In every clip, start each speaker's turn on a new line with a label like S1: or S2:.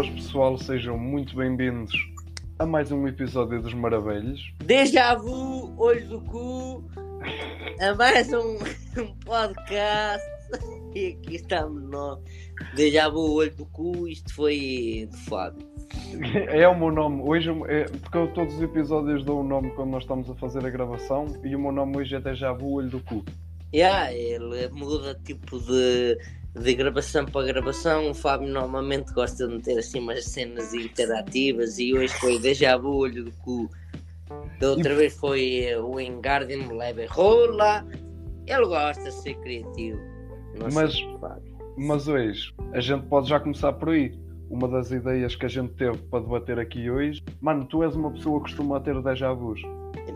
S1: Boas pessoal, sejam muito bem-vindos a mais um episódio dos Maravilhos.
S2: Déjà vu, olho do cu, a mais um, um podcast. E aqui estamos nós. Déjà vu, olho do cu, isto foi do Fábio.
S1: É o meu nome, hoje é, porque eu todos os episódios dou o um nome quando nós estamos a fazer a gravação e o meu nome hoje é Déjà vu, olho do cu.
S2: Yeah, ele muda tipo de, de gravação para gravação. O Fábio normalmente gosta de meter assim umas cenas interativas e hoje foi Déjà vu, olho do cu. Da outra vez foi eh, o Engarden me leva rola. Ele gosta de ser criativo.
S1: Mas-
S2: Fábio.
S1: Mas hoje, a gente pode já começar por aí. Uma das ideias que a gente teve para debater aqui hoje. Mano, tu és uma pessoa que costuma ter déjà vus.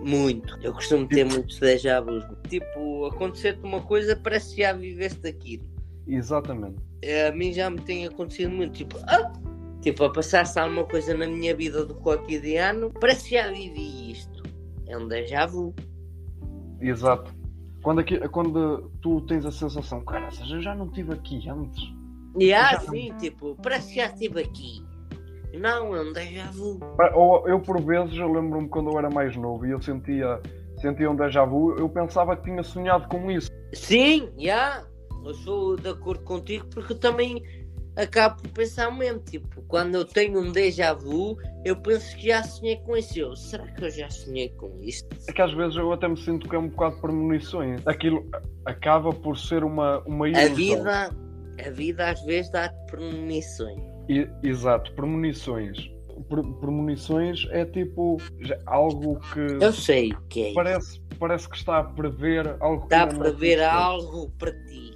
S2: Muito. Eu costumo ter muitos déjà vus. Tipo, acontecer-te uma coisa, parece que já viveste aquilo.
S1: Exatamente.
S2: Eh, A mim já me tem acontecido muito. Tipo, ah! tipo a passar-se alguma coisa na minha vida do cotidiano, parece que já vivi isto. É um déjà vu.
S1: Exato. Quando, aqui, quando tu tens a sensação, cara, eu já não estive aqui antes.
S2: E há
S1: Já-
S2: assim, tipo, parece que já estive aqui. Não, é um déjà vu.
S1: Ou eu, por vezes, eu lembro-me quando eu era mais novo e eu sentia, sentia um déjà vu, eu pensava que tinha sonhado com isso.
S2: Sim, já. Eu sou de acordo contigo porque também acabo por pensar mesmo. Tipo, quando eu tenho um déjà vu, eu penso que já sonhei com isso. Eu, será que eu já sonhei com isto?
S1: É que às vezes eu até me sinto que é um bocado de premonições. Aquilo acaba por ser uma, uma
S2: A
S1: ilusão.
S2: vida, a vida às vezes dá-te premonições.
S1: I- exato, premonições. Pre- premonições é tipo já- algo que
S2: Eu sei que é
S1: parece, parece que está a prever algo que
S2: Dá
S1: ainda não
S2: para ver
S1: aconteceu.
S2: algo para ti.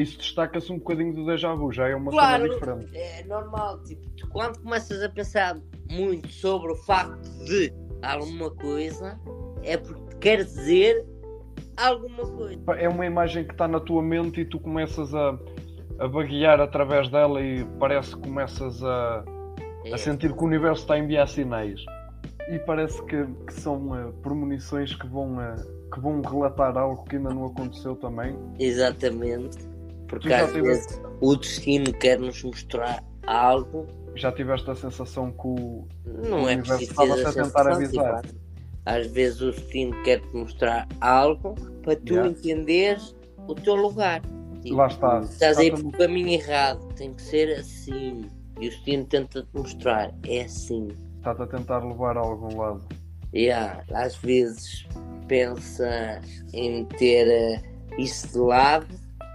S1: Isso destaca-se um bocadinho do déjà vu, já é uma
S2: Claro.
S1: coisa diferente.
S2: É normal, tipo, tu quando começas a pensar muito sobre o facto de alguma coisa, é porque quer dizer alguma coisa.
S1: É uma imagem que está na tua mente e tu começas a, a vaguear através dela e parece que começas a,
S2: É.
S1: a sentir que o universo está a enviar sinais. E parece que, que são eh, premonições que vão, eh, que vão relatar algo que ainda não aconteceu também.
S2: Exatamente. Porque às
S1: tiveste-
S2: vezes o destino quer nos mostrar algo,
S1: Já tiveste a sensação que o,
S2: não
S1: O
S2: é
S1: universo
S2: preciso ter
S1: estava-se a tentar avisar.
S2: tipo, Às vezes o destino quer te mostrar algo para tu
S1: Yeah.
S2: entenderes o teu lugar. Tipo,
S1: Lá está.
S2: Estás aí pelo caminho errado, tem que ser assim. E o destino tenta-te mostrar, é assim.
S1: está-te a tentar levar a algum lado.
S2: Yeah, às vezes pensa em ter eh, isso de lado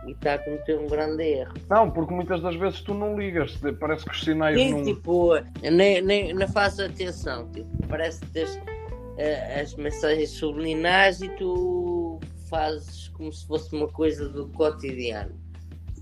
S2: e está a cometer um grande erro.
S1: Não, porque muitas das vezes tu não ligas, parece que os sinais
S2: Sim,
S1: não.
S2: tipo, nem, nem, não faz atenção, tipo, parece que tens eh, as mensagens subliminares e tu fazes como se fosse uma coisa do cotidiano.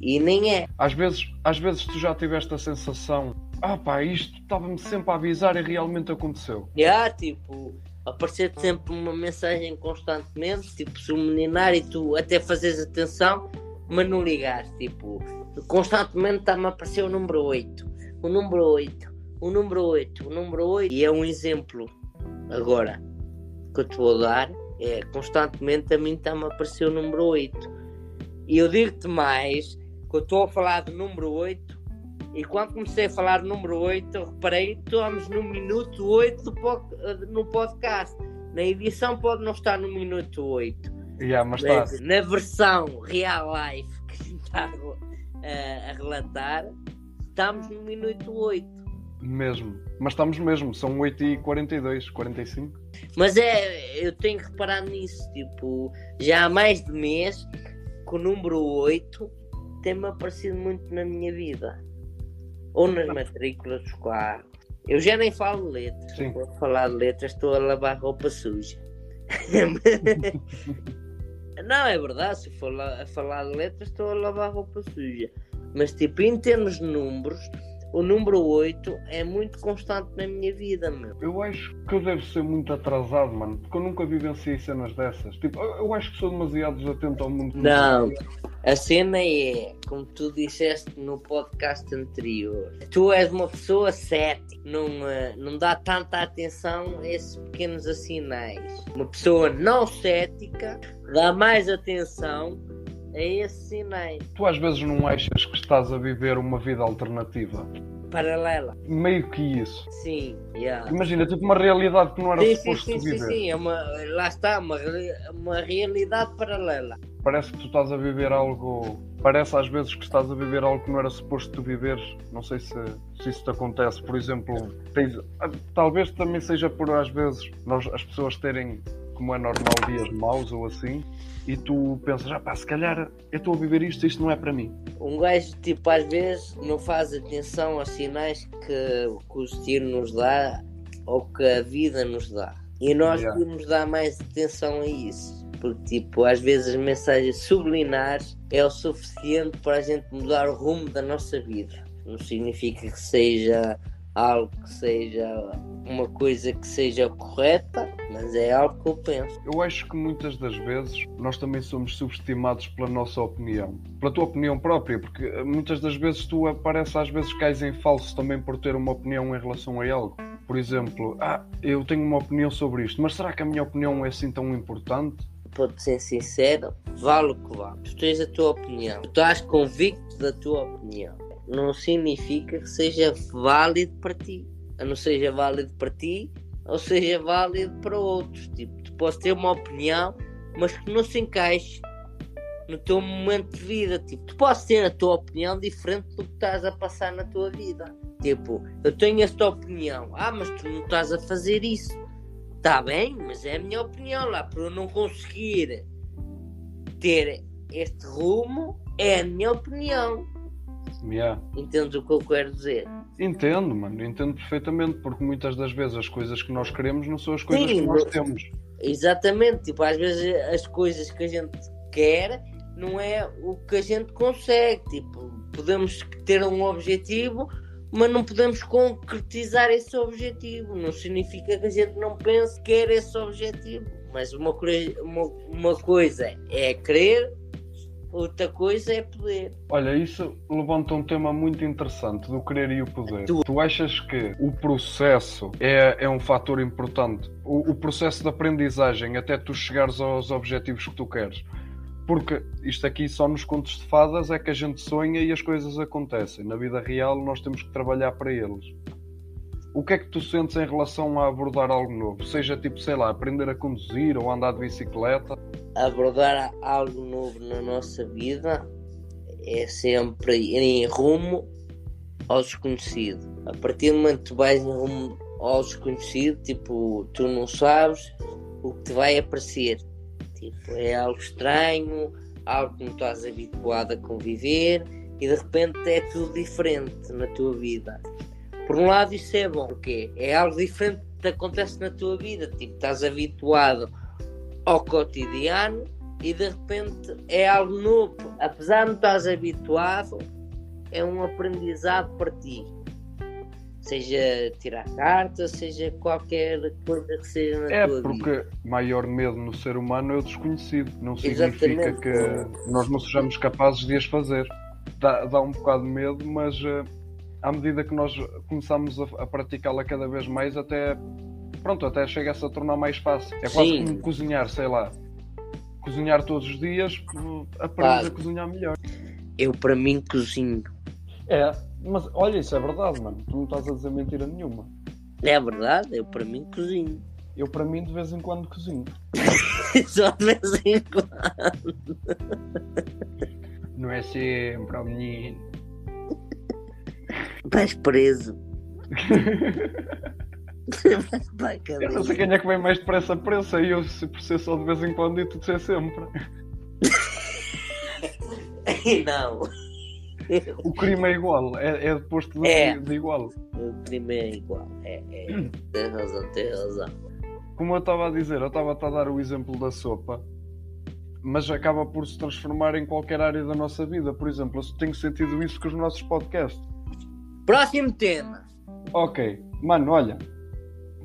S2: E nem é.
S1: Às vezes, às vezes tu já tiveste a sensação, ah pá, isto estava-me sempre a avisar e realmente aconteceu.
S2: E há, tipo, aparecer sempre uma mensagem constantemente, tipo, subliminar e tu até fazes atenção, mas não ligares, tipo, constantemente está-me a aparecer o número 8, o número 8, o número 8, o número 8, e é um exemplo agora que eu te vou dar, é constantemente a mim está-me a aparecer o número 8. E eu digo-te mais, que eu estou a falar do número 8 e quando comecei a falar do número 8, eu reparei que estamos no minuto 8 do po- no podcast. Na edição pode não estar no minuto 8.
S1: Yeah, mas tá.
S2: Na versão real life que está a, a relatar, estamos no minuto 8.
S1: Mesmo. Mas estamos mesmo, são 8h42, 45.
S2: Mas é, eu tenho que reparar nisso, tipo, já há mais de mês que o número 8 tem-me aparecido muito na minha vida. Ou nas matrículas dos carros. Eu já nem falo de letras.
S1: Sim.
S2: Vou falar de letras, estou a lavar roupa suja. Não, é verdade, se for a falar de letras, estou a lavar roupa suja. Mas, tipo, em termos de números, o número 8 é muito constante na minha vida, meu.
S1: Eu acho que eu devo ser muito atrasado, mano, porque eu nunca vivenciei cenas dessas. Tipo, eu, acho que sou demasiado desatento ao mundo.
S2: Não, a cena é, como tu disseste no podcast anterior, tu és uma pessoa cética, não, eh, não dá tanta atenção a esses pequenos sinais. Uma pessoa não cética dá mais atenção a esses sinais.
S1: Tu às vezes não achas que estás a viver uma vida alternativa?
S2: paralela.
S1: Meio que isso.
S2: Sim, yeah.
S1: Imagina, tipo uma realidade que não era
S2: Sim, sim,
S1: suposto
S2: sim, sim,
S1: viver.
S2: sim, é uma, lá está, uma, uma realidade paralela.
S1: Parece que tu estás a viver algo. Parece às vezes que estás a viver algo que não era suposto tu viveres. Não sei se, se isso te acontece. Por exemplo, tens- ah, talvez também seja por às vezes nós, as pessoas terem, como é normal, dias maus ou assim, e tu pensas, ah pá, se calhar eu estou a viver isto, isto não é para mim.
S2: Um gajo, tipo, às vezes não faz atenção aos sinais que, que o destino nos dá ou que a vida nos dá. E nós
S1: Yeah.
S2: devemos dar mais atenção a isso. Porque, tipo, às vezes as mensagens subliminares é o suficiente para a gente mudar o rumo da nossa vida. Não significa que seja algo que seja uma coisa que seja correta, mas é algo que eu penso.
S1: Eu acho que muitas das vezes nós também somos subestimados pela nossa opinião, pela tua opinião própria, porque muitas das vezes tu aparece às vezes cais em falso também por ter uma opinião em relação a algo. Por exemplo, ah, eu tenho uma opinião sobre isto, mas será que a minha opinião é assim tão importante?
S2: para ser sincero, vale o que vale. Tu tens a tua opinião. Tu estás convicto da tua opinião. Não significa que seja válido para ti. A não seja válido para ti, ou seja válido para outros. Tipo, tu podes ter uma opinião, mas que não se encaixe no teu momento de vida. Tipo, tu podes ter a tua opinião diferente do que estás a passar na tua vida. Tipo, eu tenho esta opinião. Ah, mas tu não estás a fazer isso. Está bem, mas é a minha opinião lá. Por eu não conseguir ter este rumo, é a minha opinião.
S1: Yeah.
S2: Entendes o que eu quero dizer?
S1: Entendo, mano, entendo perfeitamente, porque muitas das vezes as coisas que nós queremos não são as coisas
S2: Sim,
S1: que nós temos.
S2: Exatamente. Tipo, às vezes as coisas que a gente quer não é o que a gente consegue. Tipo, podemos ter um objetivo, mas não podemos concretizar esse objetivo. Não significa que a gente não pense que quer esse objetivo. Mas uma, uma, uma coisa é querer, outra coisa é poder.
S1: Olha, isso levanta um tema muito interessante do querer e o poder.
S2: Tu-
S1: Tu, achas que o processo é, é um fator importante? O, o processo de aprendizagem até tu chegares aos objetivos que tu queres? Porque isto aqui só nos contos de fadas é que a gente sonha e as coisas acontecem. Na vida real nós temos que trabalhar para eles. O que é que tu sentes em relação a abordar algo novo? Seja tipo, sei lá, aprender a conduzir ou andar de bicicleta?
S2: Abordar algo novo na nossa vida é sempre ir em rumo ao desconhecido. A partir do momento que tu vais em rumo ao desconhecido, tipo, tu não sabes o que te vai aparecer. Tipo, é algo estranho, algo que não estás habituado a conviver e de repente é tudo diferente na tua vida. Por um lado isso é bom, porque é algo diferente que acontece na tua vida. Tipo, estás habituado ao cotidiano e de repente é algo novo. Apesar de não estás habituado, é um aprendizado para ti. Seja tirar cartas, seja qualquer coisa que seja na
S1: É,
S2: tua vida.
S1: porque maior medo no ser humano é o desconhecido. Não significa
S2: Exatamente.
S1: que nós não sejamos capazes de as fazer. Dá, dá um bocado de medo, mas eh, à medida que nós começamos a, a praticá-la cada vez mais, até pronto, até chega-se a tornar mais fácil. É quase
S2: Sim.
S1: como cozinhar, sei lá. Cozinhar todos os dias, aprendes
S2: Claro.
S1: a cozinhar melhor.
S2: Eu, para mim, cozinho.
S1: É, mas olha, isso é verdade, mano. Tu não estás a dizer mentira nenhuma.
S2: É verdade, eu, para mim, cozinho.
S1: Eu, para mim, de vez em quando cozinho.
S2: Só de vez em quando.
S1: Não é sempre, ó menino.
S2: Vais preso.
S1: Eu não sei quem é que vem mais depressa preço, aí eu se por ser só de vez em quando e tu de ser sempre.
S2: Não.
S1: O crime é igual, é, é deposto de,
S2: É.
S1: de igual.
S2: O crime é igual. É, é. Tens razão, tens razão.
S1: Como eu estava a dizer, eu estava a dar o exemplo da sopa, mas acaba por se transformar em qualquer área da nossa vida. Por exemplo, eu tenho sentido isso com os nossos podcasts.
S2: Próximo tema.
S1: Ok, mano, olha,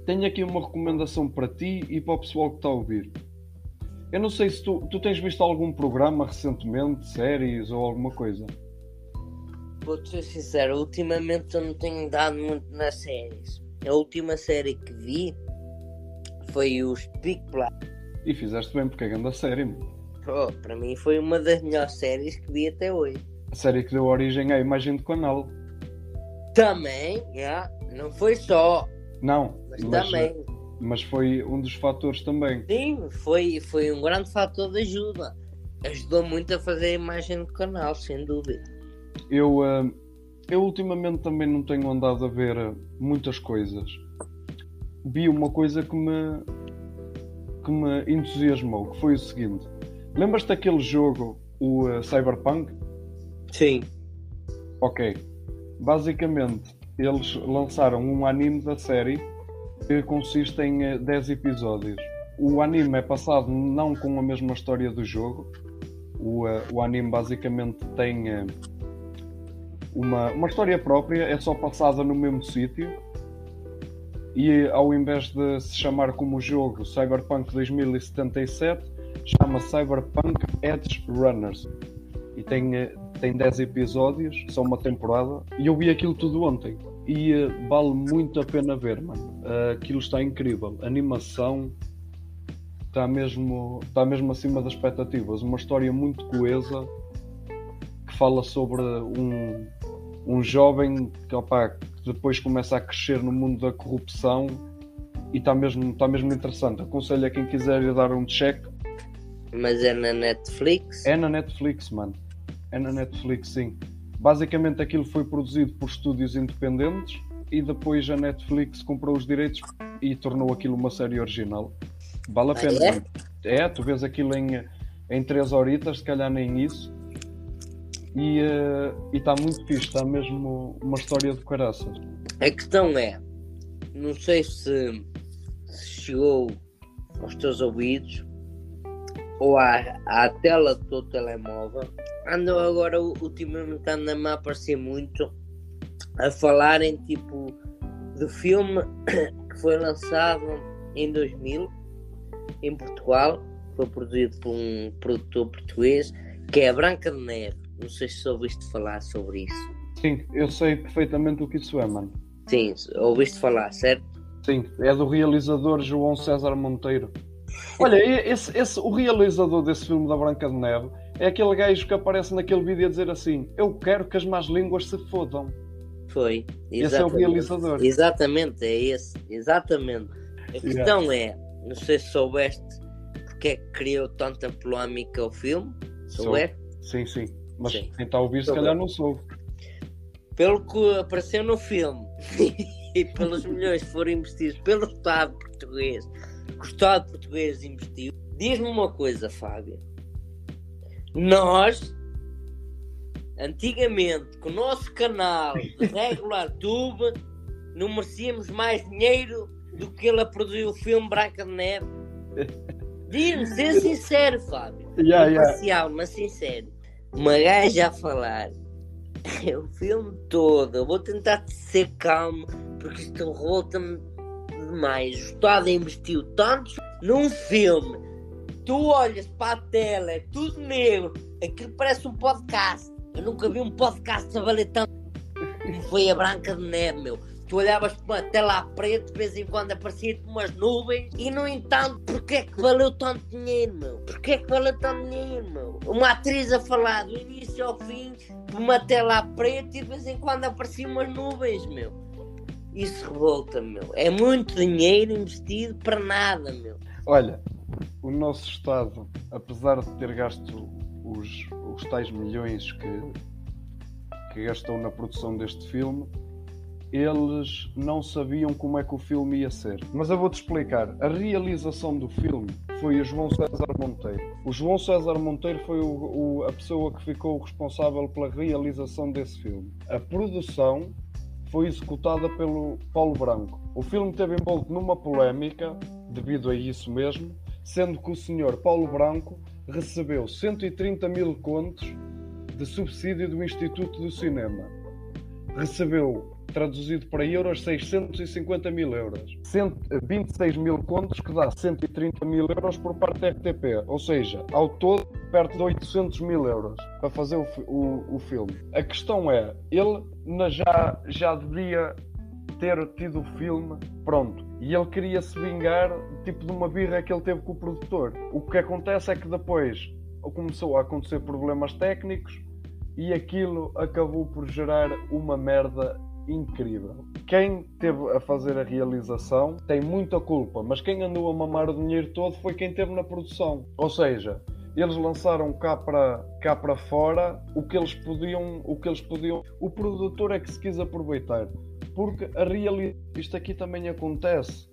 S1: tenho aqui uma recomendação para ti e para o pessoal que está a ouvir. Eu não sei se tu, tu tens visto algum programa recentemente, séries ou alguma coisa.
S2: Vou-te ser sincero, ultimamente eu não tenho dado muito nas séries. A última série que vi foi os Big Black.
S1: E fizeste bem porque é grande a série, mano.
S2: Oh, para mim foi uma das melhores séries que vi até hoje.
S1: A série que deu origem à imagem do canal.
S2: Também, yeah. não foi só,
S1: Não,
S2: mas,
S1: mas,
S2: também.
S1: mas foi um dos fatores também.
S2: Sim, foi, foi um grande fator de ajuda. Ajudou muito a fazer a imagem do canal, sem dúvida.
S1: Eu, eh, eu ultimamente também não tenho andado a ver eh, muitas coisas. Vi uma coisa que me, que me entusiasmou, que foi o seguinte. Lembras-te daquele jogo, o eh, Cyberpunk?
S2: Sim.
S1: Ok. Basicamente, eles lançaram um anime da série que consiste em eh, 10 episódios. O anime é passado não com a mesma história do jogo. O, eh, o anime basicamente tem eh, uma, uma história própria, é só passada no mesmo sítio. E ao invés de se chamar como o jogo Cyberpunk 2077, chama Cyberpunk Edge Runners. E tem, eh, tem 10 episódios, só uma temporada. E eu vi aquilo tudo ontem. E eh, vale muito a pena ver, mano. Eh, aquilo está incrível. A animação está mesmo, está mesmo acima das expectativas. Uma história muito coesa que fala sobre um, um jovem que, opá, que depois começa a crescer no mundo da corrupção e está mesmo, está mesmo interessante. Aconselho a quem quiser dar um check.
S2: Mas é na Netflix?
S1: É na Netflix, mano. É na Netflix, sim. Basicamente aquilo foi produzido por estúdios independentes e depois a Netflix comprou os direitos e tornou aquilo uma série original. Vale a
S2: Ah,
S1: pena,
S2: é?
S1: É, tu vês aquilo em, em 3 horitas, se calhar nem isso. E está muito fixe, está mesmo uma história de caraças.
S2: A questão é, não sei se, se chegou aos teus ouvidos ou à, à tela do teu telemóvel. Andam agora ultimamente andam-me a aparecer muito a falarem tipo do filme que foi lançado em 2000 em Portugal, foi produzido por um produtor português que é a Branca de Neve. Não sei se ouviste falar sobre isso.
S1: Sim, eu sei perfeitamente o que isso é, mano.
S2: Sim, ouviste falar, certo?
S1: Sim, é do realizador João César Monteiro. Olha, esse, esse, o realizador desse filme da Branca de Neve é aquele gajo que aparece naquele vídeo a dizer assim: Eu quero que as más línguas se fodam.
S2: Foi.
S1: Esse é o
S2: exatamente.
S1: realizador.
S2: Exatamente, é esse. Exatamente. A questão é, não sei se soubeste porque é que criou tanta polémica o filme. Soubeste?
S1: Sim, sim. Mas
S2: Sim.
S1: quem está a ouvir, se calhar não soube.
S2: Pelo que apareceu no filme e pelos milhões que foram investidos pelo Estado português, que o Estado português investiu, diz-me uma coisa, Fábio. Nós, antigamente, com o nosso canal de regular tube, não merecíamos mais dinheiro do que ele a produzir o filme Branca de Neve. Diz-me, ser sincero, Fábio.
S1: Yeah, yeah.
S2: Mas sincero. Uma gaja a falar o filme todo. Eu vou tentar ser calmo porque isto revolta-me demais. O Estado investiu tanto num filme. Tu olhas para a tela, é tudo negro. Aquilo parece um podcast. Eu nunca vi um podcast a valer tanto foi a Branca de Neve, meu. Tu olhavas para uma tela a preto, de vez em quando aparecia-te umas nuvens, e no entanto, porquê é que valeu tanto dinheiro, meu? Porquê é que valeu tanto dinheiro, meu? Uma atriz a falar do início ao fim, por uma tela a preto, e de vez em quando apareciam umas nuvens, meu. Isso revolta, meu. É muito dinheiro investido para nada, meu.
S1: Olha, o nosso Estado, apesar de ter gasto os, os tais milhões que, que gastou na produção deste filme, eles não sabiam como é que o filme ia ser. Mas eu vou-te explicar. A realização do filme foi o João César Monteiro. O João César Monteiro foi o- o- a pessoa que ficou responsável pela realização desse filme. A produção foi executada pelo Paulo Branco. O filme teve envolto numa polémica, devido a isso mesmo, sendo que o senhor Paulo Branco recebeu 130 mil contos de subsídio do Instituto do Cinema. Recebeu, traduzido para euros, 650 mil euros. Cento- 26 mil contos, que dá 130 mil euros por parte da RTP. Ou seja, ao todo, perto de 800 mil euros para fazer o, o- o filme. A questão é, ele já, já devia ter tido o filme pronto. E ele queria se vingar, tipo de uma birra que ele teve com o produtor. O que acontece é que depois começou a acontecer problemas técnicos e aquilo acabou por gerar uma merda incrível. Quem teve a fazer a realização tem muita culpa, mas quem andou a mamar o dinheiro todo foi quem teve na produção. Ou seja, eles lançaram cá para cá para fora o que eles podiam, o que eles podiam. O produtor é que se quis aproveitar, porque a realidade isto aqui também acontece.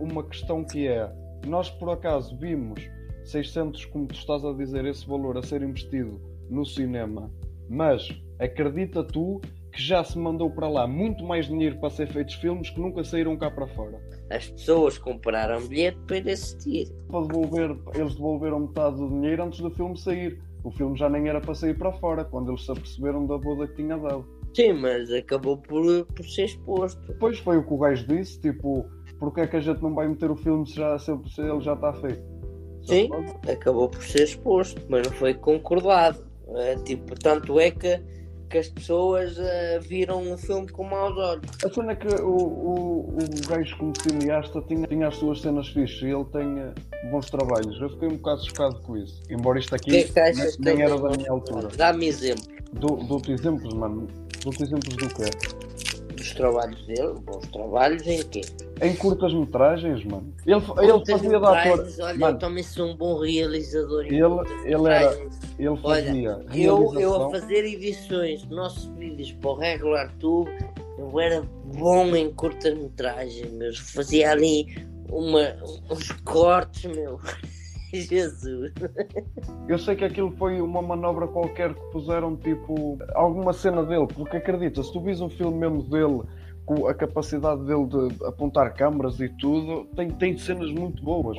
S1: uma questão que é, nós por acaso vimos 600, como tu estás a dizer, esse valor a ser investido no cinema, mas acredita tu que já se mandou para lá muito mais dinheiro para ser feitos filmes que nunca saíram cá para fora.
S2: As pessoas compraram bilhete para ir assistir.
S1: Para devolver, eles devolveram metade do dinheiro antes do filme sair. O filme já nem era para sair para fora, quando eles se aperceberam da boda que tinha dado.
S2: Sim, mas acabou por, por ser exposto.
S1: Depois foi o que o gajo disse, tipo, porque é que a gente não vai meter o filme se, já, se ele já está feito?
S2: Sim, acabou por ser exposto, mas não foi concordado. É, tipo, tanto é que que as pessoas uh, viram o filme com maus olhos.
S1: A cena é que o, o, o gajo como cineasta tinha, tinha as suas cenas fixas e ele tem uh, bons trabalhos. Eu fiquei um bocado chocado com isso. Embora isto aqui
S2: que é que
S1: nem, nem era da minha altura.
S2: Dá-me exemplo.
S1: Dou-te exemplos, mano. Dou-te exemplos do quê?
S2: Dos trabalhos dele? Bons trabalhos em quê?
S1: Em curtas metragens, mano. Ele, ele fazia da ator.
S2: Olha, mano, eu também sou um bom realizador.
S1: Ele, ele era ele fazia.
S2: Olha, eu, eu a fazer edições de nossos vídeos para o Regular Tube, eu era bom em curta-metragem, mas fazia ali uma, uns cortes, meu. Jesus.
S1: Eu sei que aquilo foi uma manobra qualquer que puseram, tipo, alguma cena dele, porque acredita, se tu vis um filme mesmo dele com a capacidade dele de apontar câmaras e tudo, tem, tem cenas muito boas.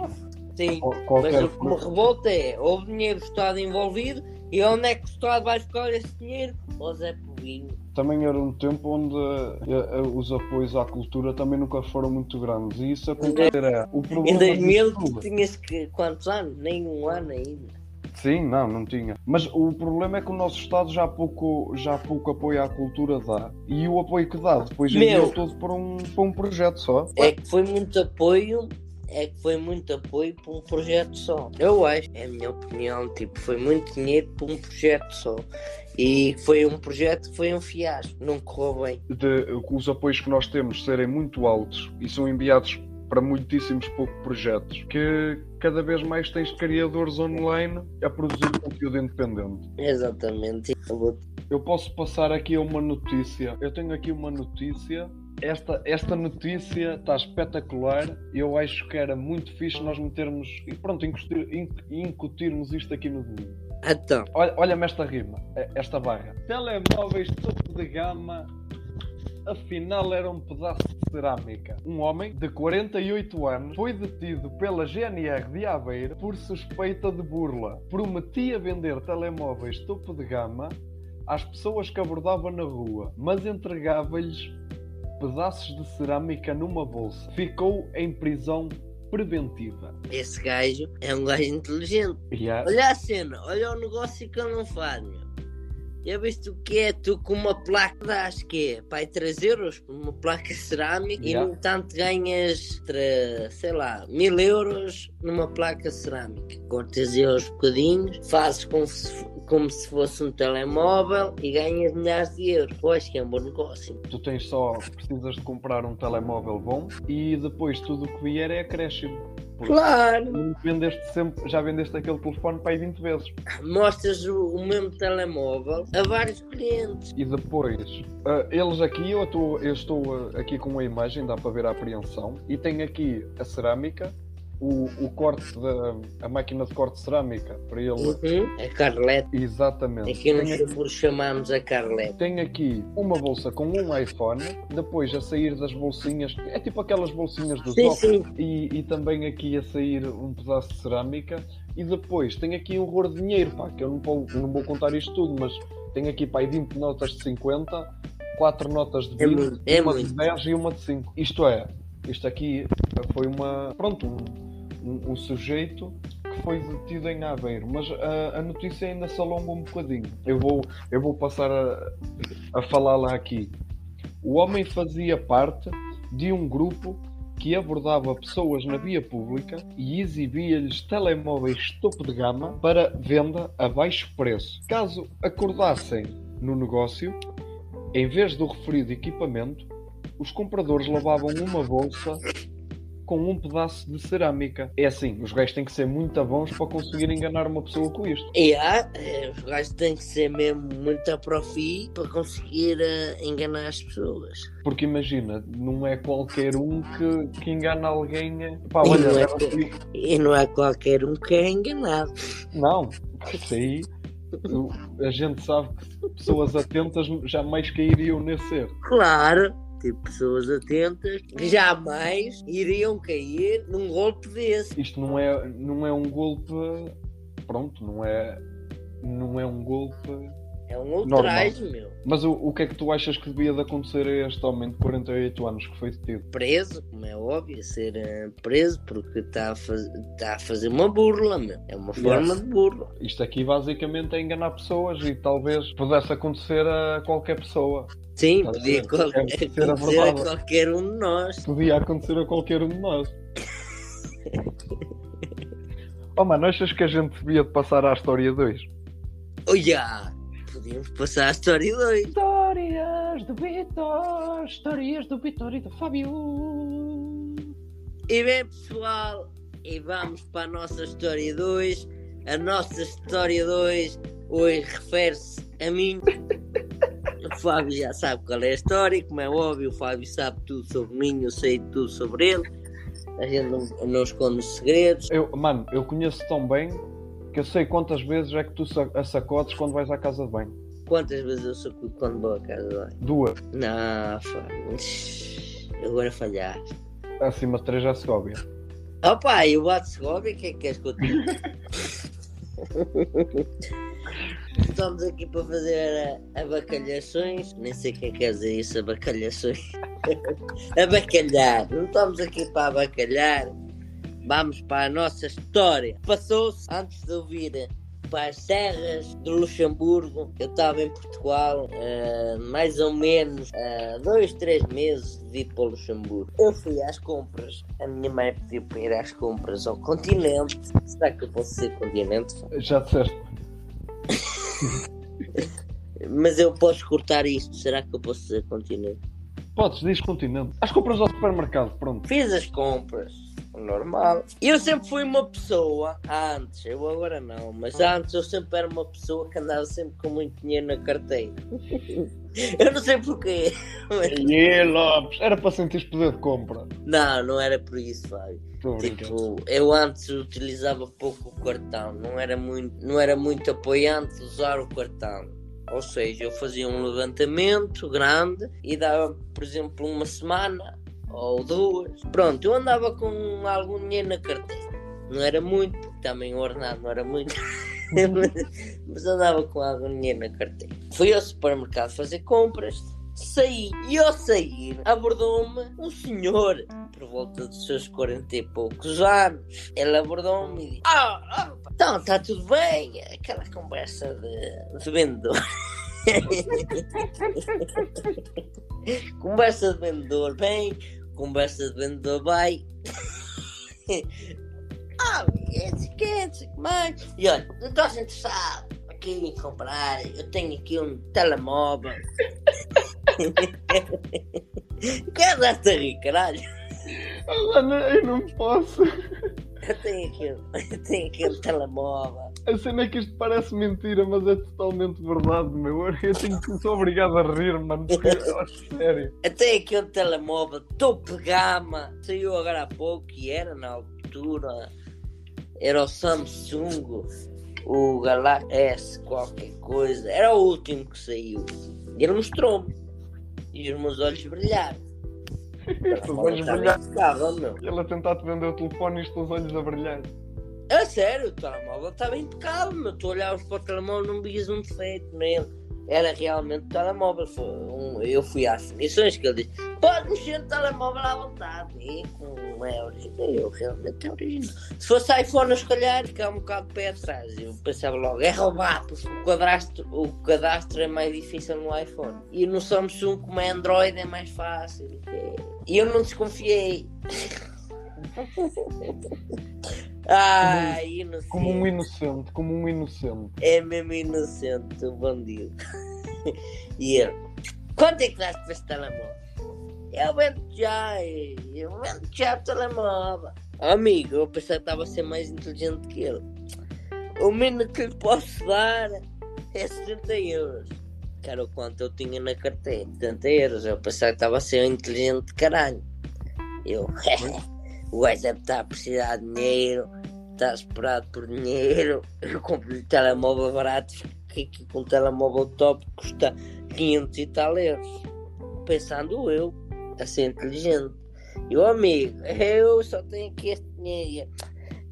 S2: Sim, mas o que me revolta é, houve dinheiro do Estado envolvido e onde é que o Estado vai buscar esse dinheiro? O Zé Povinho.
S1: Também era um tempo onde uh, os apoios à cultura também nunca foram muito grandes e isso acontece. É,
S2: o problema em 2000 tinhas que, quantos anos? Nem um ano ainda.
S1: Sim, não, não tinha. Mas o problema é que o nosso Estado já pouco, já pouco apoio à cultura dá. E o apoio que dá depois é todo para um, para um projeto só.
S2: É que foi muito apoio é que foi muito apoio para um projeto só. Eu acho, é a minha opinião, tipo, foi muito dinheiro para um projeto só. E foi um projeto que foi um fiasco, não correu bem.
S1: De, os apoios que nós temos serem muito altos e são enviados para muitíssimos poucos projetos, que cada vez mais tens criadores online a produzir conteúdo independente.
S2: Exatamente.
S1: Eu posso passar aqui a uma notícia. Eu tenho aqui uma notícia esta, esta notícia está espetacular. Eu acho que era muito fixe nós metermos e pronto, incutir, incutirmos isto aqui no domingo.
S2: Então.
S1: Olha-me esta rima, esta barra. Telemóveis topo de gama, afinal era um pedaço de cerâmica. Um homem de 48 anos foi detido pela GNR de Aveiro por suspeita de burla. Prometia vender telemóveis topo de gama às pessoas que abordava na rua, mas entregava-lhes pedaços de cerâmica numa bolsa. Ficou em prisão preventiva.
S2: Esse gajo é um gajo inteligente.
S1: Yeah.
S2: Olha a cena, olha o negócio que ele não faz, meu. Já viste o que é? Tu com uma placa das que é? Pai, 3 euros por uma placa cerâmica yeah. e no entanto ganhas, sei lá, mil euros numa placa cerâmica. Cortas eles bocadinhos, fazes como se como se fosse um telemóvel e ganhas milhares de euros. Pois que é um bom negócio.
S1: Tu tens só, precisas de comprar um telemóvel bom e depois tudo o que vier é acréscimo.
S2: Claro!
S1: Vendeste sempre, já vendeste aquele telefone para aí 20 vezes.
S2: Mostras o, o mesmo telemóvel a vários clientes.
S1: E depois, uh, eles aqui, eu estou, eu estou uh, aqui com a imagem, dá para ver a apreensão, e tem aqui a cerâmica, o, o corte da a máquina de corte cerâmica para ele.
S2: Uhum, a Carlete.
S1: Exatamente.
S2: Aqui no Friburgo chamamos a Carlete.
S1: Tem aqui uma bolsa com um iPhone, depois a sair das bolsinhas, é tipo aquelas bolsinhas dos
S2: sim, sim.
S1: E, e também aqui a sair um pedaço de cerâmica. E depois tem aqui um horror de dinheiro, pá, que eu não vou, não vou contar isto tudo, mas tem aqui pá, 20 notas de 50, 4 notas de 20, é, é uma muito. de 10 e uma de 5. Isto é, isto aqui foi uma. Pronto, um, um, sujeito que foi detido em Aveiro, mas a, a, notícia ainda se alonga um bocadinho. Eu vou, eu vou passar a, a falar lá aqui. O homem fazia parte de um grupo que abordava pessoas na via pública e exibia-lhes telemóveis topo de gama para venda a baixo preço. Caso acordassem no negócio, Em vez do referido equipamento, os compradores lavavam uma bolsa com um pedaço de cerâmica. É assim, os gajos têm que ser muito bons para conseguir enganar uma pessoa com isto.
S2: Há, eh, os gajos têm que ser mesmo muito profi para conseguir eh, enganar as pessoas.
S1: Porque imagina, não é qualquer um que, que engana alguém. eh, Pá,
S2: E
S1: olha,
S2: não é
S1: assim.
S2: E não é qualquer um que é enganado.
S1: Não, isso aí a gente sabe que pessoas atentas jamais cairiam nesse erro.
S2: Claro, tipo pessoas atentas que jamais iriam cair num golpe desse.
S1: Isto não é, não é um golpe. Pronto, não é. Não é um golpe.
S2: É um ultraje, meu.
S1: Mas o, o que é que tu achas que devia de acontecer a este homem de 48 anos que foi detido?
S2: Preso, como é óbvio, ser eh, preso porque está a, faz... tá a fazer uma burla, meu. É uma forma
S1: Yes.
S2: de burla.
S1: Isto aqui basicamente é enganar pessoas e talvez pudesse acontecer a qualquer pessoa.
S2: Sim,
S1: Tá
S2: podia qual-
S1: a
S2: acontecer a
S1: verdade.
S2: qualquer um de nós.
S1: Podia acontecer a qualquer um de nós. Oh mano, achas que a gente devia de passar à história 2?
S2: Olha, podíamos passar a história 2.
S1: Histórias do Vitor, histórias do Vitor e do Fábio.
S2: E bem, pessoal, e vamos para a nossa história 2. A nossa história 2 hoje refere-se a mim. O Fábio já sabe qual é a história, como é óbvio, o Fábio sabe tudo sobre mim, eu sei tudo sobre ele. A gente não, não esconde os segredos.
S1: Eu, mano, eu conheço tão bem que eu sei quantas vezes é que tu a sacodes quando vais à casa de banho.
S2: Quantas vezes eu sacudo quando vou a casa de banho?
S1: Duas.
S2: Não. Agora falhar.
S1: Acima de três já se óbvia.
S2: Opa, e o Bato Segovia, o que é que queres que eu te? Estamos aqui para fazer abacalhações. Nem sei o que é que quer dizer isso, abacalhações. Abacalhar. Não estamos aqui para abacalhar. Vamos para a nossa história. Passou-se antes de eu vir para as serras do Luxemburgo. Eu estava em Portugal, eh, mais ou menos eh, dois, três meses de vir para o Luxemburgo. Eu fui às compras. A minha mãe pediu para ir às compras ao continente. Será que eu posso ser continente?
S1: Já disseste.
S2: Mas eu posso cortar isto. Será que eu posso ser continente?
S1: Podes, diz continente. As compras ao supermercado, pronto.
S2: Fiz as compras, normal. Eu sempre fui uma pessoa, antes, eu agora não, mas antes eu sempre era uma pessoa que andava sempre com muito dinheiro na carteira. eu não sei porquê. mas-
S1: E Lopes, era para sentir poder de compra.
S2: Não, não era por isso, Fábio. Tipo, eu antes utilizava pouco o cartão, não era muito, não era muito apoiante usar o cartão. Ou seja, eu fazia um levantamento grande e dava, por exemplo, uma semana ou duas. Pronto, eu andava com algum dinheiro na carteira. Não era muito, porque também o ordenado não era muito. Mas andava com algum dinheiro na carteira. Fui ao supermercado fazer compras, saí e ao sair abordou-me um senhor por volta dos seus 40 e poucos anos. Ele abordou-me e disse: Ah, pá, então está tudo bem. Aquela conversa de, de vendedor. conversa de vendedor bem, conversa de vendedor vai. ah, esse que esse que mais. E olha, não estás interessado aqui em comprar? Eu tenho aqui um telemóvel. Que andaste a rir, caralho?
S1: Eu não posso.
S2: Eu tenho aqui um telemóvel.
S1: A cena é que isto parece mentira, mas é totalmente verdade, meu. Eu tenho que sou obrigado a rir, mano. Porque, a sério.
S2: Eu tenho aqui um telemóvel topo de gama. Saiu agora há pouco e era na altura. Era o Samsung, o Galaxy S, qualquer coisa. Era o último que saiu. E ele mostrou-me. E os meus olhos brilharam.
S1: Os olhos
S2: meu.
S1: Ele a tentar-te vender o telefone e os teus olhos a brilhar.
S2: É sério, o telemóvel estava impecável, meu. Tu olhavas para o telemóvel não vias um defeito nele. Era realmente o telemóvel. Um- eu fui às definições que ele disse: pode mexer no telemóvel à vontade. E como é original, eu realmente é original. Se fosse iPhone, se calhar ficava um bocado de pé atrás. Eu pensava logo: é roubar, porque o cadastro, o cadastro é mais difícil no iPhone. E no Samsung, como é Android, é mais fácil. E eu não desconfiei. Ai, inocente.
S1: Como um inocente, como um inocente.
S2: É mesmo inocente, o bandido. e ele, Quanto é que dás para esse telemóvel? Eu vendo já, eu vendo já o telemóvel. Amigo, eu pensei que estava a ser mais inteligente que ele. O mínimo que lhe posso dar é 70 euros. Que era o quanto eu tinha na carteira. 70 euros. Eu pensei que estava a ser inteligente de caralho. Eu, o gajo deve estar a precisar de dinheiro, está esperado por dinheiro. Eu comprei um telemóvel barato, fiquei aqui com um telemóvel top custa 500 e tal euros. Pensando eu, a ser inteligente. E o amigo, eu só tenho aqui este dinheiro.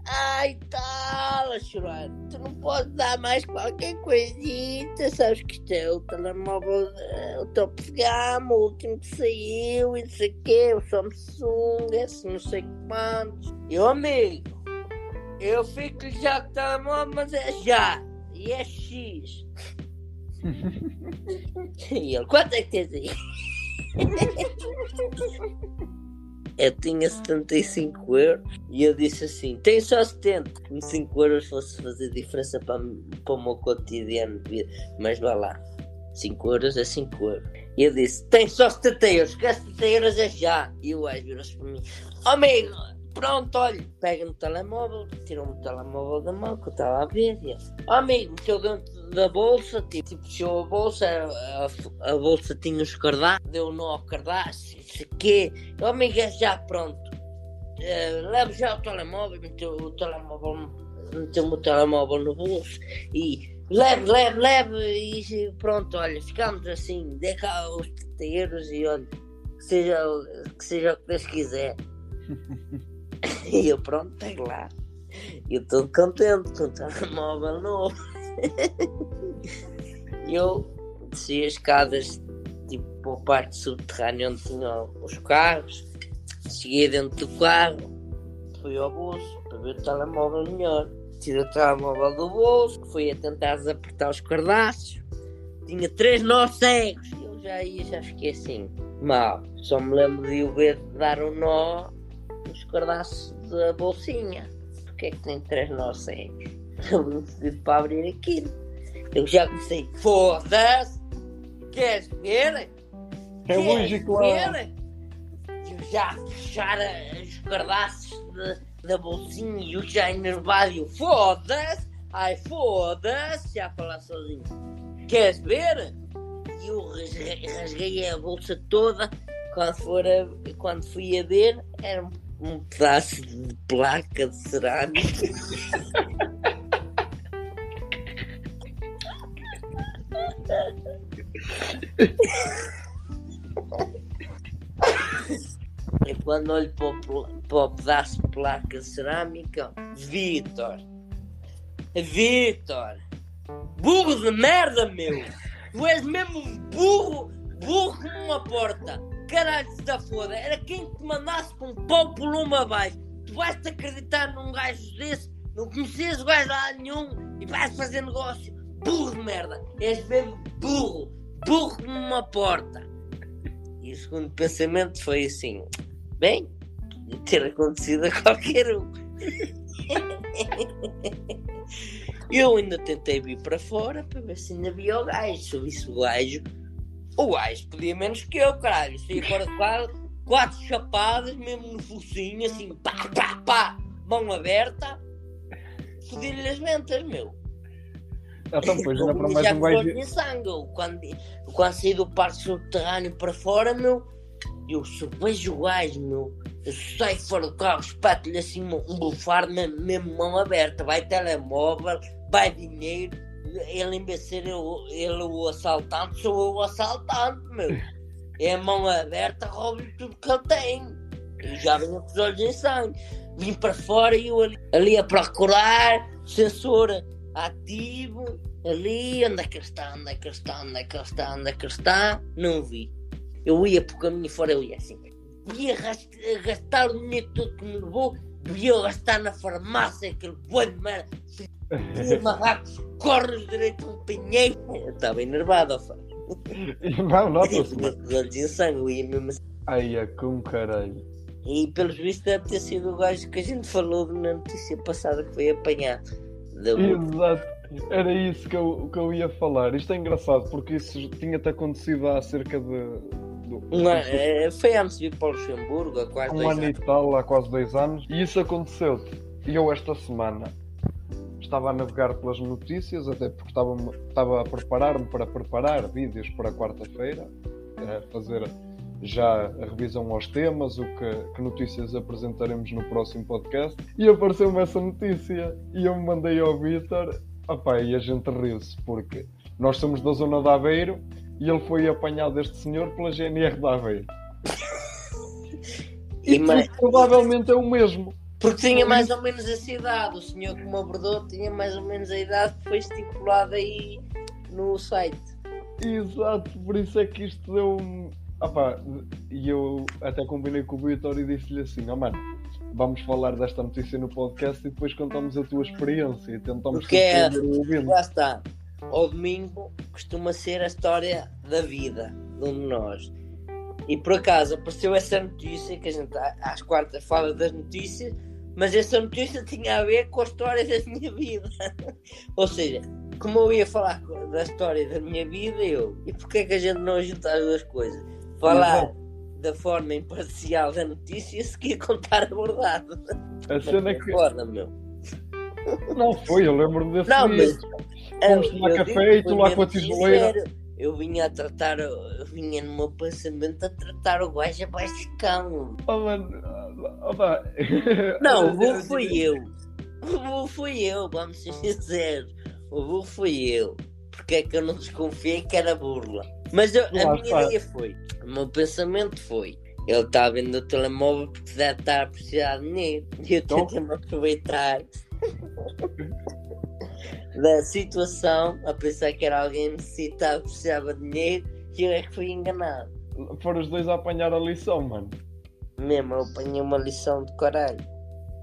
S2: Ai, tal, a chorar. Tu não podes dar mais qualquer coisita. Sabes que isto é o telemóvel, eh, o top de gama, o último que saiu, e não sei o quê, o Samsung, esse não sei quantos. E o amigo, eu fico já com o telemóvel, mas é já. E é X. e ele, quanto é que tens aí? eu tinha 75 euros e eu disse assim: tem só 70. Como 5 euros fosse fazer diferença para, para o meu cotidiano de vida, mas vá lá, 5 euros é 5 euros. E eu disse: tem só 70 euros, que 70 euros é já. E o gajo virou-se para mim: oh, amigo, pronto, olha, pega no telemóvel, tirou-me o telemóvel da mão que eu estava a ver. E eu, oh, amigo, meteu dentro da bolsa, tipo, tipo puxou a bolsa, a, a, bolsa tinha os cardápios, deu nó ao cardápio, sei quê. Oh, amigo, é já pronto. Uh, levo já o telemóvel, meteu o telemóvel, meteu-me o telemóvel no bolso e leve, leve, leve e pronto, olha, ficamos assim, dê cá os 30 euros e olha, que seja, que seja o que Deus quiser. e eu pronto, pego lá. Eu estou contente com o telemóvel novo. eu desci as escadas tipo para o parque subterrâneo onde tinham os carros. Cheguei dentro do carro, fui ao bolso para ver o telemóvel melhor. Tirei o telemóvel do bolso, fui a tentar apertar os cardaços. Tinha três nós cegos. Eu já ia, já fiquei assim, mal. Só me lembro de o ver dar um nó cardaços da bolsinha. Porquê é que tem três nós cegos? Eu não pedi para abrir aquilo. Eu já comecei, foda-se! Queres ver?
S1: É lógico,
S2: ver? Eu já fechar os cardaços de, da bolsinha e eu já enervado, eu foda-se! Ai, foda-se! Já a falar sozinho. Queres ver? E eu rasguei, rasguei, a bolsa toda. Quando, for a, quando fui a ver, era um, um pedaço de placa de cerâmica. E quando olho para o, pedaço de placa cerâmica, Vitor, Vitor, burro de merda, meu! Tu és mesmo burro, burro como uma porta! Caralho, se da foda! Era quem te mandasse com um pau por uma abaixo! Tu vais-te acreditar num gajo desse? Não conheces gajo lá nenhum e vais fazer negócio! Burro de merda! És mesmo burro! Burro como uma porta! E o segundo pensamento foi assim: bem, podia ter acontecido a qualquer um. Eu ainda tentei vir para fora para ver se ainda havia o gajo. Se eu o gajo, o gajo podia menos que eu, caralho. Saía fora de casa, quatro chapadas, mesmo no focinho, assim, pá, pá, pá, mão aberta, fodi-lhe as ventas, meu.
S1: Então, pois, ainda para mais um gajo.
S2: sangue. Eu, Quando, quando saí do parque subterrâneo para fora, meu, eu só vejo o gajo, meu. Eu saio fora do carro, espeto-lhe assim um mesmo, mesmo mão aberta. Vai telemóvel, vai dinheiro. Ele, em vez de ser eu, ele o assaltante, sou eu o assaltante, meu. É mão aberta, roubo-lhe tudo que ele tem. Eu já venho com os olhos em sangue. Vim para fora e eu ali, ali a procurar, sensor ativo, ali, onde é que está, onde é que está, onde é que está, onde é que está, não vi. Eu ia por caminho fora, eu ia assim. Gas- gastar o dinheiro todo que me levou, devia gastar na farmácia, aquele boi de merda. Devia amarrar com os cornos direito um pinheiro. Eu estava enervado, fã.
S1: Não,
S2: Eu
S1: nota-se.
S2: em sangue, ia mesmo assim.
S1: Ai, é com caralho.
S2: E pelos vistos deve ter sido o gajo que a gente falou na notícia passada que foi apanhado.
S1: Exato. Era isso que eu, que eu ia falar. Isto é engraçado porque isso tinha-te acontecido há cerca de.
S2: Não, é, foi antes de ir para o Luxemburgo, há quase
S1: um
S2: dois
S1: ano e tal, há quase dois anos, e isso aconteceu-te. E eu esta semana estava a navegar pelas notícias, até porque estava, estava a preparar-me para preparar vídeos para quarta-feira, fazer já a revisão aos temas, o que, que notícias apresentaremos no próximo podcast, e apareceu-me essa notícia, e eu me mandei ao Vitor, opá, e a gente riu-se, porque nós somos da zona de Aveiro, e ele foi apanhado este senhor pela GNR de Aveiro.
S2: E
S1: E tu
S2: mais-
S1: provavelmente é o mesmo.
S2: Porque tinha mais ou menos essa idade. O senhor que me abordou tinha mais ou menos a idade que foi estipulada aí no site.
S1: Exato, por isso é que isto deu um. Ah pá, e eu até combinei com o Vitor e disse-lhe assim: ó mano, vamos falar desta notícia no podcast e depois contamos a tua experiência e tentamos
S2: Porque é-. Lá está. Ao domingo costuma ser a história da vida de um de nós. E por acaso apareceu essa notícia que a gente às quartas fala das notícias, mas essa notícia tinha a ver com a história da minha vida. Ou seja, como eu ia falar da história da minha vida, eu. E porquê é que a gente não junta as duas coisas? Falar da forma imparcial da notícia e seguir contar a verdade.
S1: A cena é que.
S2: Foda, meu.
S1: Não foi, eu lembro-me desse
S2: Não,
S1: dia.
S2: mas
S1: Fomos tomar café e tu lá com a tijoleira.
S2: Eu vinha a tratar, eu vinha no meu pensamento a tratar o gajo abaixo de cão.
S1: Oh, mano, oh, pá.
S2: Não, o burro fui eu. O burro fui eu, vamos ser sinceros. O burro fui eu. Porque é que eu não desconfiei que era burla. Mas eu- a minha ideia foi, o meu pensamento foi, ele está vendo o telemóvel porque deve estar a precisar de dinheiro. E eu
S1: Então?
S2: tentei-me aproveitar da situação, a pensar que era alguém necessitado, precisava de dinheiro, e eu é que fui enganado.
S1: Foram os dois a apanhar a lição, mano.
S2: Mesmo, eu apanhei uma lição de caralho.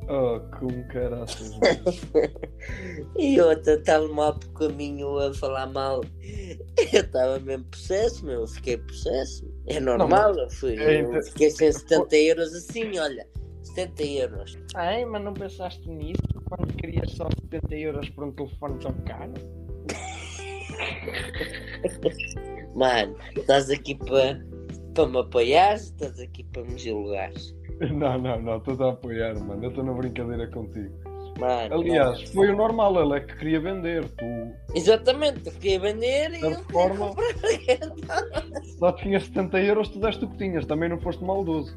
S1: Oh, com caraças. mano.
S2: E até estava mal por caminho a falar mal. Eu estava mesmo possesso, meu. Eu fiquei possesso. É normal, eu, fui,
S1: é
S2: eu fiquei sem 70 euros assim, olha. 70 euros. Ai, mas não pensaste nisso quando querias só 70 euros por um telefone tão caro? Mano, estás aqui para para me apoiar, estás aqui para me julgar.
S1: Não, não, não, estou a apoiar, mano. Eu estou na brincadeira contigo.
S2: Mano,
S1: Aliás,
S2: mano.
S1: foi o normal, ele é que queria vender. Tu
S2: Exatamente, eu fiquei a vender e
S1: Da
S2: eu
S1: forma-
S2: comprar.
S1: só tinhas 70 euros, tu deste o que tinhas, também não foste maldoso.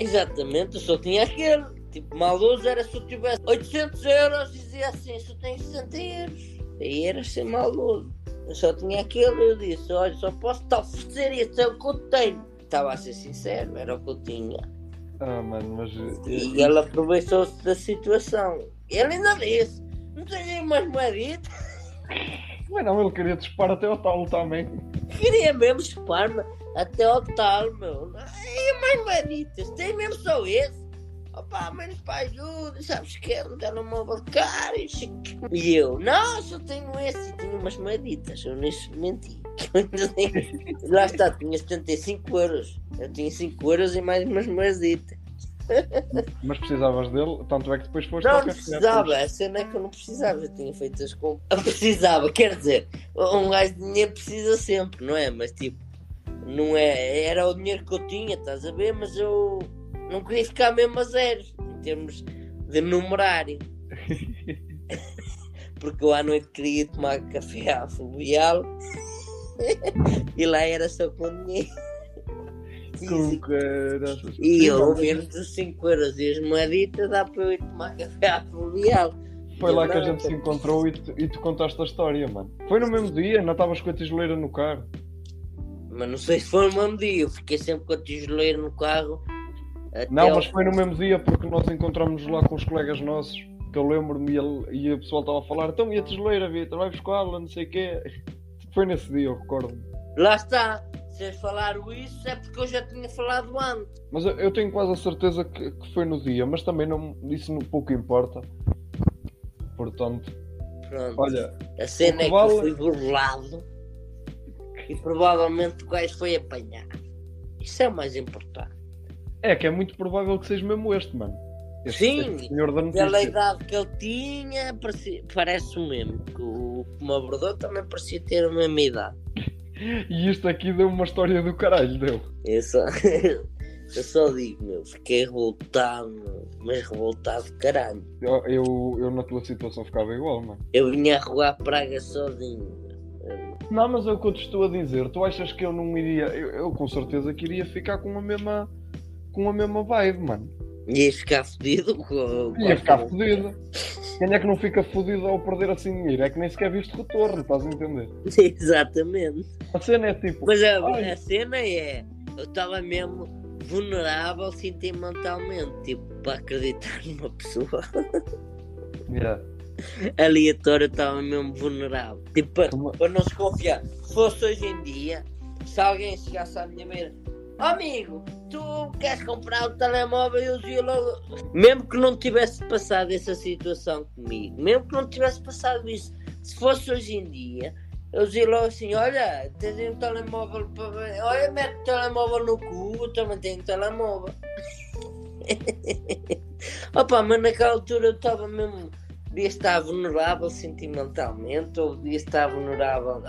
S2: Exatamente, eu só tinha aquele. Tipo, maldoso era se eu tivesse 800 euros, dizia assim, só tenho 60 euros. Aí era ser maldoso. Eu só tinha aquele, eu disse, olha, só posso te oferecer isso, é o que eu tenho. Estava a ser sincero, era o que eu tinha.
S1: Ah, mano, mas.
S2: E ele aproveitou-se da situação. Ele ainda disse, não tenho umas moeditas.
S1: Mas não, ele queria dispar até ao talo também.
S2: Queria mesmo chupar-me até ao tal, meu. E mais moeditas, tem mesmo só esse. Opa, menos para ajuda, sabes que é um telemóvel caro. e. E eu, não, só tenho esse e tenho umas moeditas. Eu nisso menti. Lá está, tinha 75 euros. Eu tinha 5 euros e mais umas moeditas.
S1: Mas precisavas dele, tanto é que depois foste
S2: Não, precisava. A cena é que eu não precisava. Eu tinha feito as compras. Eu precisava, quer dizer, um gajo de dinheiro precisa sempre, não é? Mas tipo, não é. Era o dinheiro que eu tinha, estás a ver? Mas eu não queria ficar mesmo a zeros em termos de numerário. Porque eu à noite queria tomar café à fluvial e lá era só com dinheiro.
S1: Com.
S2: E eu, menos dos 5 euros e as moeditas, dá para eu ir tomar café à fluvial.
S1: Foi lá que a gente se encontrou e tu, e tu contaste a história, mano. Foi no mesmo dia, não estavas com a tijoleira no carro.
S2: Mas não sei se foi no mesmo dia, eu fiquei sempre com a tijoleira no carro.
S1: Não,
S2: ao-
S1: mas foi no mesmo dia porque nós encontramos lá com os colegas nossos. Que eu lembro-me e, e o pessoal estava a falar: então e a tijoleira, Vitor, vai buscá-la, não sei o quê. Foi nesse dia, eu recordo.
S2: Lá está, se eles falaram isso é porque eu já tinha falado antes.
S1: Mas eu, eu tenho quase a certeza que, que foi no dia, mas também não, isso não pouco importa. Portanto,
S2: Pronto,
S1: olha,
S2: a cena é que
S1: vale-
S2: eu fui burlado e provavelmente o gajo foi apanhado. Isso é o mais importante.
S1: é que é muito provável que seja mesmo este, mano. Este,
S2: Sim,
S1: este senhor da
S2: Pela idade que ele tinha, parecia- parece o mesmo. Que o que me abordou também parecia ter a mesma idade.
S1: E isto aqui deu uma história do caralho, deu.
S2: Eu só, eu só digo, meu, fiquei revoltado, mas revoltado caralho.
S1: Eu, eu, eu na tua situação ficava igual, mano.
S2: Eu vinha a rolar praga sozinho.
S1: Não, mas é o que eu te estou a dizer. Tu achas que eu não iria. Eu, eu com certeza que iria ficar com a mesma. com a mesma vibe, mano.
S2: Ia ficar fodido com
S1: Ia ficar fodido. Quem é que não fica fodido ao perder assim dinheiro? É que nem sequer viste retorno, estás a entender?
S2: Exatamente.
S1: A cena é tipo.
S2: Mas a,
S1: Ai.
S2: a cena é, eu estava mesmo vulnerável sentimentalmente, tipo, para acreditar numa pessoa
S1: Yeah.
S2: Aleatória, eu estava mesmo vulnerável. Tipo, para,
S1: Como-
S2: para não se confiar. Se fosse hoje em dia, se alguém chegasse à minha beira, "Ó, amigo, tu queres comprar o telemóvel? Eu dizia logo, mesmo que não tivesse passado essa situação comigo, mesmo que não tivesse passado isso, se fosse hoje em dia, eu dizia logo assim: Olha, tens um telemóvel para ver. Olha, mete o telemóvel no cu, eu também tenho um telemóvel. Opa, mas naquela altura eu estava mesmo. Podia estar vulnerável sentimentalmente, ou podia estar vulnerável.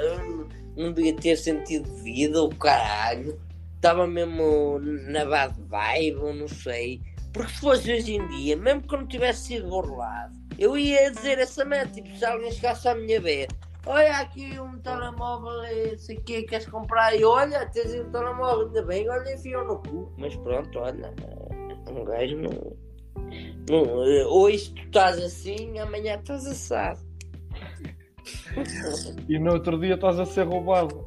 S2: Eu não- devia ter sentido de vida, o caralho. Estava mesmo na bad vibe, ou não sei. Porque se fosse hoje em dia, mesmo que não tivesse sido burlado, eu ia dizer essa merda. Tipo, se alguém chegasse à minha vez, olha aqui um telemóvel, eh, sei que queres comprar? E olha, tens um telemóvel, ainda bem, olha, enfiou no cu. Mas pronto, olha, eh, um gajo não. Eh, hoje tu estás assim, amanhã estás assado.
S1: E no outro dia estás a ser roubado.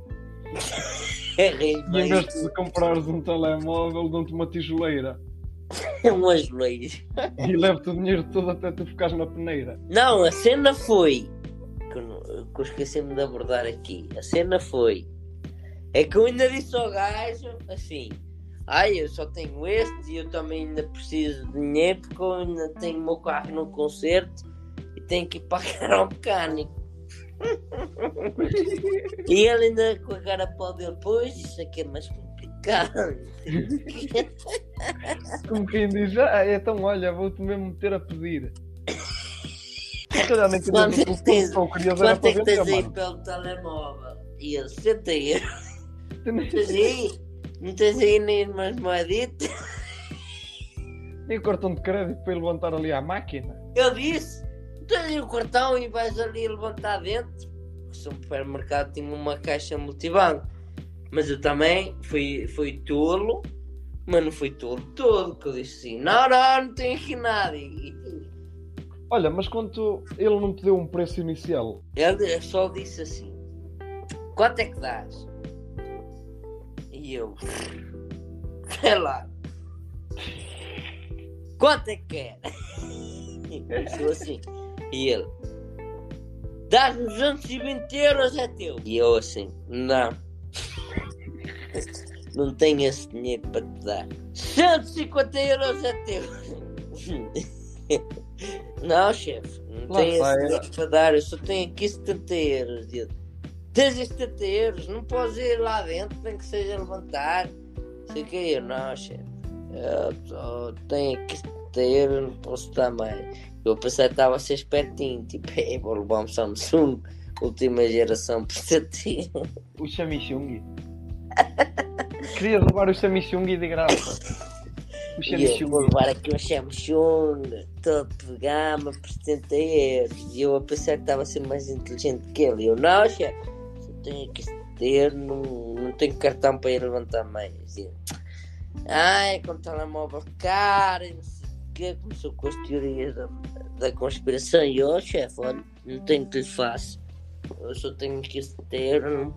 S2: É rei,
S1: E em vez de comprares um telemóvel, dão-te uma tijoleira.
S2: é um ajoelho.
S1: E leva-te o dinheiro todo até tu ficares na peneira.
S2: Não, a cena foi. Que eu esqueci-me de abordar aqui. A cena foi. É que eu ainda disse ao gajo assim. Ai, eu só tenho este e eu também ainda preciso de dinheiro porque eu ainda tenho o meu carro no concerto e tenho que ir pagar ao mecânico. e ele ainda com a cara para pois isso aqui é mais complicado.
S1: Como quem diz, ah, então olha, vou-te mesmo meter a pedir. Se calhar nem querias
S2: Quanto é que tens- Quanto é que tens aí pelo telemóvel? E ele, 60 euros.
S1: Tu nem-
S2: Não tens aí? Não tens aí nem umas moeditas?
S1: Nem o cartão de crédito para ir levantar ali à máquina.
S2: Eu disse, tens aí o cartão e vais ali levantar dentro. Um supermercado tinha uma caixa multibanco. Mas eu também fui, fui tolo, mas não fui tolo todo, que eu disse assim, não, não, não tenho aqui nada. E, e.
S1: Olha, mas quando tu- ele não te deu um preço inicial,
S2: Ele só disse assim, quanto é que dás? E eu, sei lá, quanto é que quer? Começou assim. E ele, dás-me 220 euros, é teu. E eu assim, não. Não tenho esse dinheiro para te dar. 150 euros é teu. Não, chefe, não
S1: Lá
S2: tenho esse dinheiro para dar. Eu só tenho aqui 70 euros. Eu, Tens estes 70 euros, não podes ir lá dentro, tem que seja levantar. Sei que eu, não, chefe. Eu tenho aqui 70 euros, não posso dar mais. Eu pensei que estava a ser espertinho, tipo, "Ei, vou levar um Samsung, última geração por 70 euros.
S1: o Samsung. Queria levar o Samsung de graça. O
S2: E eu vou
S1: Samsung.
S2: levar aqui um Samsung, todo de gama, por 70 euros. E eu a pensar que estava a ser mais inteligente que ele. E eu, não, chefe, tenho 70 euros, não, não tenho cartão para ir levantar mais. E eu, Ai, com telemóvel caro, não sei o quê. Começou com as teorias da, da conspiração. E eu, chefe, olha, não tenho que lhe faço. Eu só tenho 70 euros, não,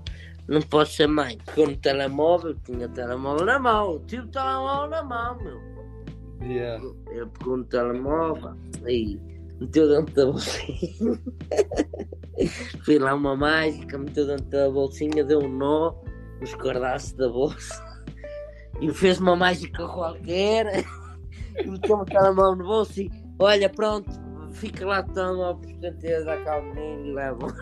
S2: não posso ser mais. Ficou no telemóvel, tinha o telemóvel na mão, eu tive o telemóvel na mão, meu.
S1: Yeah.
S2: Ele pegou no telemóvel e meteu dentro da bolsinha. Fui lá uma mágica, meteu dentro da bolsinha, deu um nó nos cordaços da bolsa e fez uma mágica qualquer e meteu-me aquela mão no bolso e olha, pronto, fica lá tão a portanteiro da calminha e leva.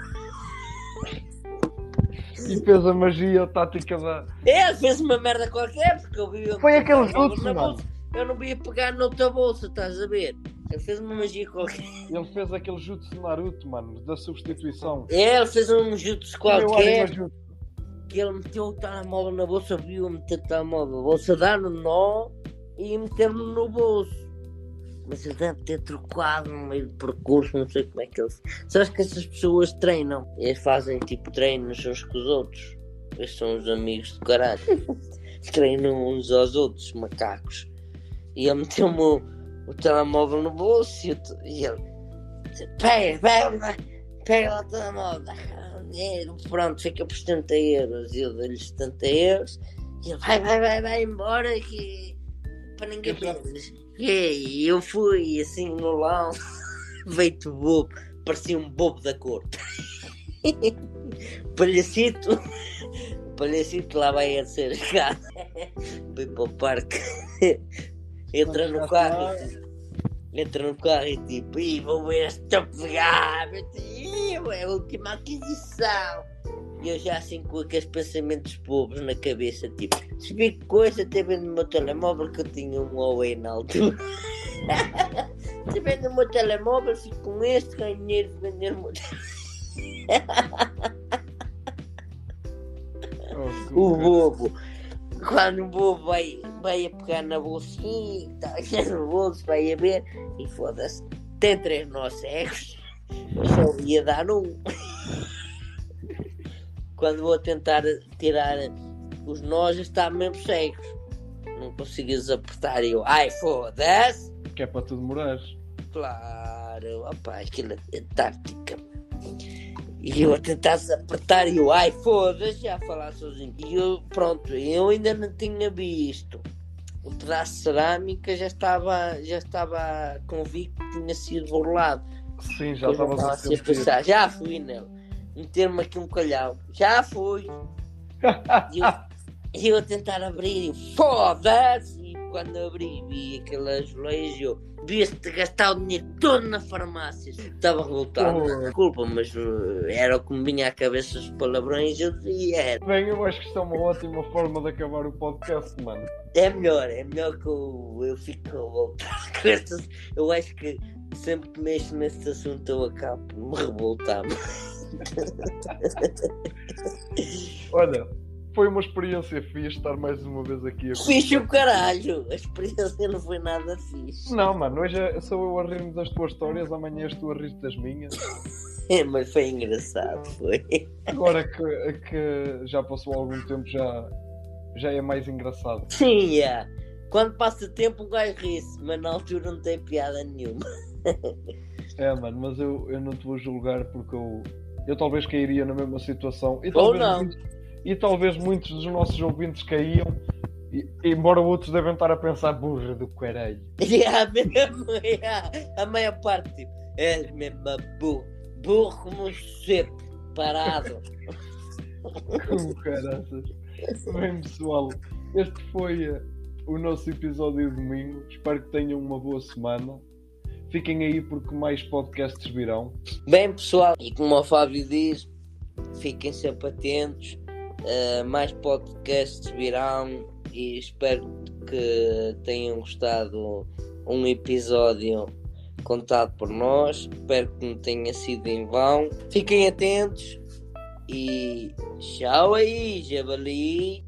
S1: E fez a magia tática da.
S2: Ele fez uma merda qualquer porque eu vi
S1: Foi mano.
S2: bolsa. eu não ia pegar noutra bolsa, estás a ver? Ele fez uma magia qualquer.
S1: Ele fez aquele jutsu de Naruto, mano, da substituição.
S2: É, ele fez um jutsu qualquer. que ele meteu o telemóvel na bolsa, viu meter o telemóvel, bolsa dar no nó e meter-me no bolso. Mas ele deve ter trocado no meio do percurso, não sei como é que ele. Sabes que essas pessoas treinam? Eles fazem tipo treinos uns com os outros. Eles são os amigos do caralho. Treinam uns aos outros, macacos. E ele meteu-me o, telemóvel no bolso e, e ele. Pega, pega, pega lá o telemóvel, dinheiro, pronto, fica por 70 euros. E eu dei-lhe 70 euros e ele vai, vai, vai, vai embora que para ninguém ver. E eu fui assim no lão, feito bobo, parecia um bobo da cor. palhacito, palhacito lá vai a ser casa. Fui para o parque, entra no carro. Entra no carro e tipo, Ih, vou ver gás, Ih, é a última aquisição. E eu já assim com aqueles pensamentos bobos na cabeça, tipo, se vi coisa, até vendo no meu telemóvel que eu tinha um Huawei na altura. se vendo no meu telemóvel, fico com este, ganho dinheiro de vender o meu
S1: Oh, que
S2: O bobo. Quando o bobo vai, vai a pegar na bolsinha, está no bolso, vai a ver e foda-se, tem três nós cegos. Só ia dar um. Quando vou tentar tirar os nós, está mesmo cegos. Não consigo desapertar e eu, ai foda-se.
S1: Que é para tu demorares.
S2: Claro, rapaz, aquilo é tática. E eu a tentar apertar e eu, ai foda-se, já falar sozinho. E eu, pronto, eu ainda não tinha visto. O pedaço de cerâmica já estava, já estava convicto que tinha sido burlado.
S1: Sim, já
S2: estava
S1: a sentir.
S2: pensar, já fui nele. Meter-me aqui um calhau, já fui. E eu, eu a tentar abrir, e foda-se! Quando abri, vi aquele azulejo, eu vi-te gastar o dinheiro todo na farmácia. Estava revoltado,
S1: Oh.
S2: desculpa, mas uh, era o que me vinha à cabeça os palavrões. Eu dizia,
S1: Bem, eu acho que isto é uma ótima forma de acabar o podcast, mano.
S2: é melhor, é melhor que eu, eu fico revoltado com estas. Eu acho que sempre que mexo neste assunto eu acabo por me revoltar.
S1: Olha, foi uma experiência fixe estar mais uma vez aqui a
S2: Fixe o caralho! A experiência não foi nada fixe.
S1: Não, mano, hoje é- sou eu a rir-me das tuas histórias, amanhã és tu a rir das minhas.
S2: É, mas foi engraçado, foi.
S1: Agora que, que já passou algum tempo, já, já é mais engraçado.
S2: Sim, yeah. Quando passa tempo um gajo ri-se, mas na altura não tem piada nenhuma.
S1: É, mano, mas eu, eu não te vou julgar porque eu, eu talvez cairia na mesma situação. E
S2: Ou
S1: talvez,
S2: não.
S1: E talvez muitos dos nossos ouvintes caíam, e, embora outros devem estar a pensar burra do caralho.
S2: Yeah, mesmo, yeah. A maior parte, tipo, és mesmo burro. Burro como um cepo, parado.
S1: Como caraças. Bem, pessoal, este foi eh, o nosso episódio de domingo. Espero que tenham uma boa semana. Fiquem aí porque mais podcasts virão.
S2: Bem, pessoal, e como o Fábio diz, fiquem sempre atentos. Uh, mais podcasts virão e espero que tenham gostado um episódio contado por nós. Espero que não tenha sido em vão. Fiquem atentos e tchau aí, Jabali.